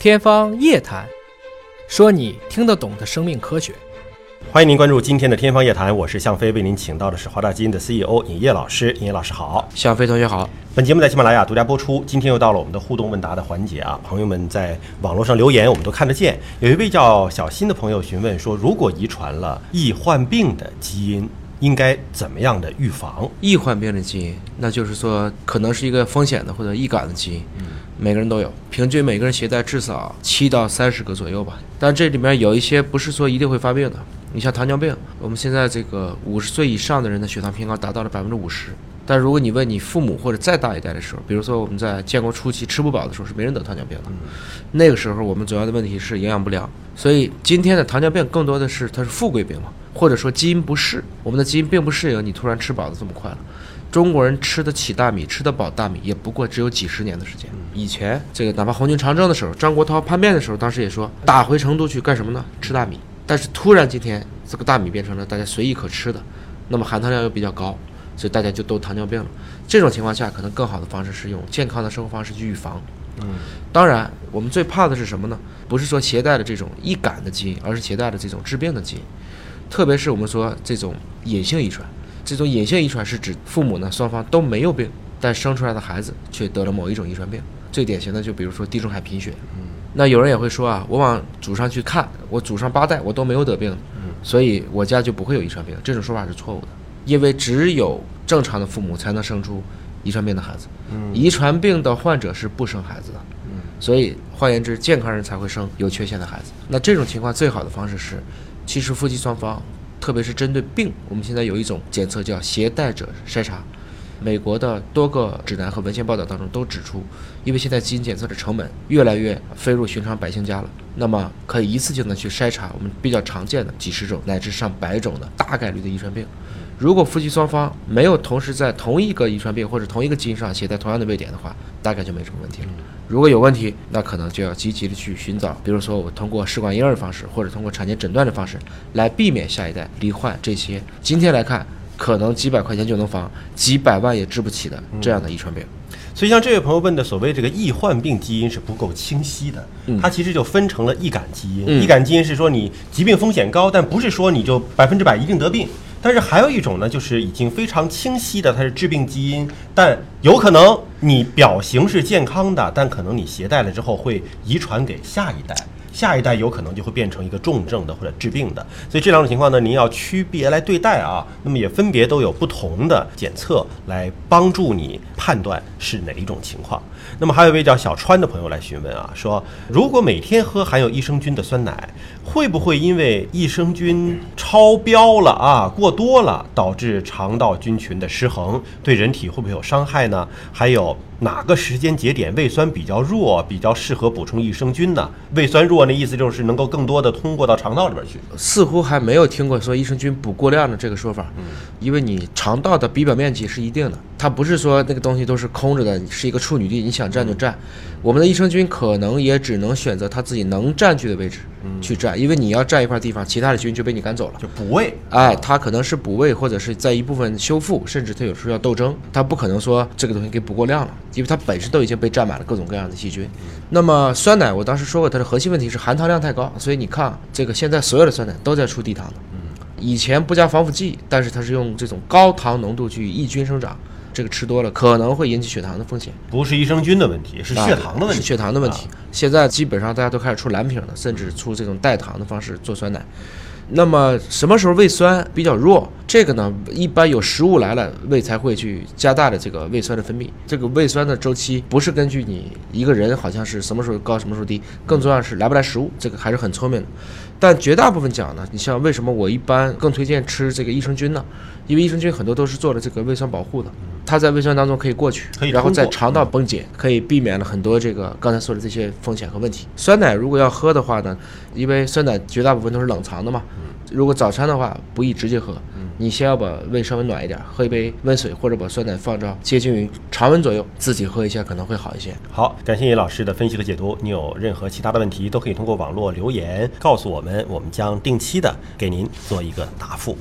天方夜谭，说你听得懂的生命科学。欢迎您关注今天的《天方夜谭》，我是向飞，为您请到的是华大基因的 CEO 尹烨老师。尹烨老师好，向飞同学好。本节目在喜马拉雅独家播出。今天又到了我们的互动问答的环节啊，朋友们在网络上留言，我们都看得见。有一位叫小新的朋友询问说，如果遗传了易患病的基因，应该怎么样的预防？易患病的基因，那就是说可能是一个风险的或者易感的基因，每个人都有，平均每个人携带至少七到三十个左右吧。但这里面有一些不是说一定会发病的，你像糖尿病，我们现在这个五十岁以上的人的血糖偏高达到了百分之五十。但如果你问你父母或者再大一代的时候，比如说我们在建国初期吃不饱的时候，是没人得糖尿病的。那个时候我们主要的问题是营养不良，所以今天的糖尿病更多的是它是富贵病嘛，或者说基因不适，我们的基因并不适应你突然吃饱的这么快了。中国人吃得起大米，吃得饱大米，也不过只有几十年的时间。以前这个哪怕红军长征的时候，张国焘叛变的时候，当时也说打回成都去干什么呢？吃大米。但是突然今天这个大米变成了大家随意可吃的，那么含糖量又比较高。所以大家就都糖尿病了。这种情况下，可能更好的方式是用健康的生活方式去预防。嗯，当然，我们最怕的是什么呢？不是说携带的这种易感的基因，而是携带的这种致病的基因。特别是我们说这种隐性遗传，这种隐性遗传是指父母呢双方都没有病，但生出来的孩子却得了某一种遗传病。最典型的就比如说地中海贫血。嗯，那有人也会说啊，我往祖上去看，我祖上八代我都没有得病，所以我家就不会有遗传病。这种说法是错误的。因为只有正常的父母才能生出遗传病的孩子，遗传病的患者是不生孩子的，所以换言之，健康人才会生有缺陷的孩子。那这种情况最好的方式是，其实夫妻双方，特别是针对病，我们现在有一种检测叫携带者筛查。美国的多个指南和文献报道当中都指出，因为现在基因检测的成本越来越飞入寻常百姓家了，那么可以一次性的去筛查我们比较常见的几十种乃至上百种的大概率的遗传病。如果夫妻双方没有同时在同一个遗传病或者同一个基因上携带同样的位点的话，大概就没什么问题了。如果有问题，那可能就要积极的去寻找，比如说我通过试管婴儿的方式或者通过产前诊断的方式来避免下一代罹患这些。今天来看，可能几百块钱就能防，几百万也治不起的这样的遗传病。所以像这位朋友问的所谓这个易患病基因是不够清晰的，它其实就分成了易感基因。易感基因是说你疾病风险高，但不是说你就百分之百一定得病。但是还有一种呢，就是已经非常清晰的，它是致病基因，但有可能你表型是健康的，但可能你携带了之后会遗传给下一代。下一代有可能就会变成一个重症的或者致病的，所以这两种情况呢，您要区别来对待啊。那么也分别都有不同的检测来帮助你判断是哪一种情况。那么还有一位叫小川的朋友来询问啊，说如果每天喝含有益生菌的酸奶，会不会因为益生菌超标了啊，过多了，导致肠道菌群的失衡，对人体会不会有伤害呢？还有。哪个时间节点胃酸比较弱，比较适合补充益生菌呢？胃酸弱那意思就是能够更多的通过到肠道里边去。似乎还没有听过说益生菌补过量的这个说法。嗯，因为你肠道的比表面积是一定的，它不是说那个东西都是空着的，是一个处女地，你想占就占。我们的益生菌可能也只能选择它自己能占据的位置去占，因为你要占一块地方，其他的菌就被你赶走了。就补位，哎，它可能是补位，或者是在一部分修复，甚至它有时候要斗争，它不可能说这个东西给补过量了。因为它本身都已经被占满了各种各样的细菌。那么酸奶，我当时说过，它的核心问题是含糖量太高。所以你看，这个现在所有的酸奶都在出低糖的。以前不加防腐剂，但是它是用这种高糖浓度去抑菌生长，这个吃多了可能会引起血糖的风险。不是益生菌的问题，是血糖的问题。是血糖的问题。现在基本上大家都开始出蓝瓶了，甚至出这种代糖的方式做酸奶。那么什么时候胃酸比较弱？这个呢，一般有食物来了，胃才会去加大的这个胃酸的分泌。这个胃酸的周期不是根据你一个人好像是什么时候高什么时候低，更重要是来不来食物，这个还是很聪明的。但绝大部分讲呢，你像为什么我一般更推荐吃这个益生菌呢？因为益生菌很多都是做了这个胃酸保护的，它在胃酸当中可以过去，然后在肠道崩解，可以避免了很多这个刚才说的这些风险和问题。酸奶如果要喝的话呢，因为酸奶绝大部分都是冷藏的嘛。如果早餐的话不宜直接喝，你先要把胃稍微暖一点，喝一杯温水或者把酸奶放着接近于常温左右，自己喝一下可能会好一些。好，感谢叶老师的分析和解读。你有任何其他的问题，都可以通过网络留言告诉我们，我们将定期的给您做一个答复。